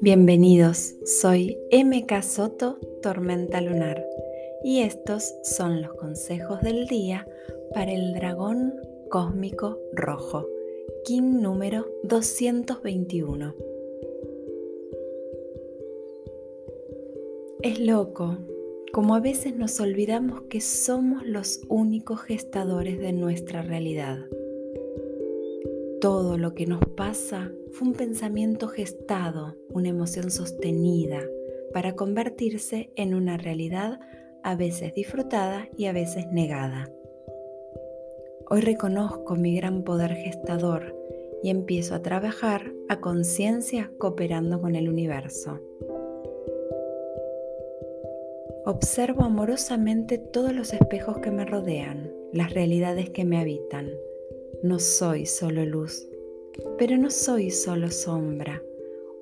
Bienvenidos, soy MK Soto, Tormenta Lunar, y estos son los consejos del día para el dragón cósmico rojo, King número 221. Es loco como a veces nos olvidamos que somos los únicos gestadores de nuestra realidad. Todo lo que nos pasa fue un pensamiento gestado, una emoción sostenida, para convertirse en una realidad a veces disfrutada y a veces negada. Hoy reconozco mi gran poder gestador y empiezo a trabajar a conciencia cooperando con el universo. Observo amorosamente todos los espejos que me rodean, las realidades que me habitan. No soy solo luz, pero no soy solo sombra.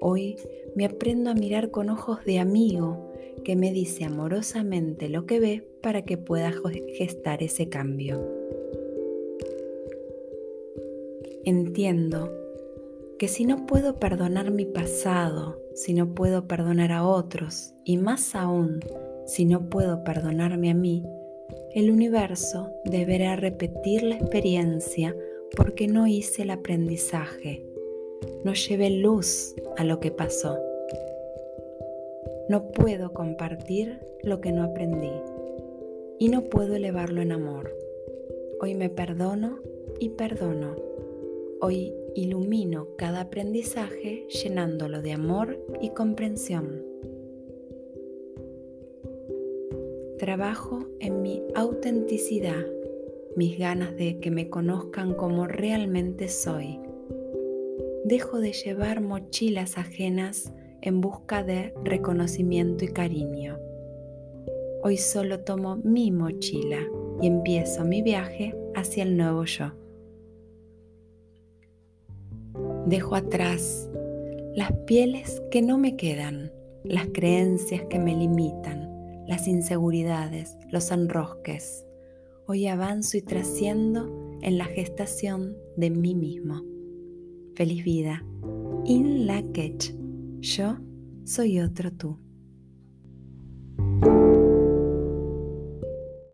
Hoy me aprendo a mirar con ojos de amigo que me dice amorosamente lo que ve para que pueda gestar ese cambio. Entiendo que si no puedo perdonar mi pasado, si no puedo perdonar a otros y más aún si no puedo perdonarme a mí, el universo deberá repetir la experiencia porque no hice el aprendizaje, no llevé luz a lo que pasó. No puedo compartir lo que no aprendí y no puedo elevarlo en amor. Hoy me perdono y perdono. Hoy ilumino cada aprendizaje llenándolo de amor y comprensión. Trabajo en mi autenticidad, mis ganas de que me conozcan como realmente soy. Dejo de llevar mochilas ajenas en busca de reconocimiento y cariño. Hoy solo tomo mi mochila y empiezo mi viaje hacia el nuevo yo. Dejo atrás las pieles que no me quedan, las creencias que me limitan las inseguridades, los enrosques. Hoy avanzo y trasciendo en la gestación de mí mismo. Feliz vida. In la Yo soy otro tú.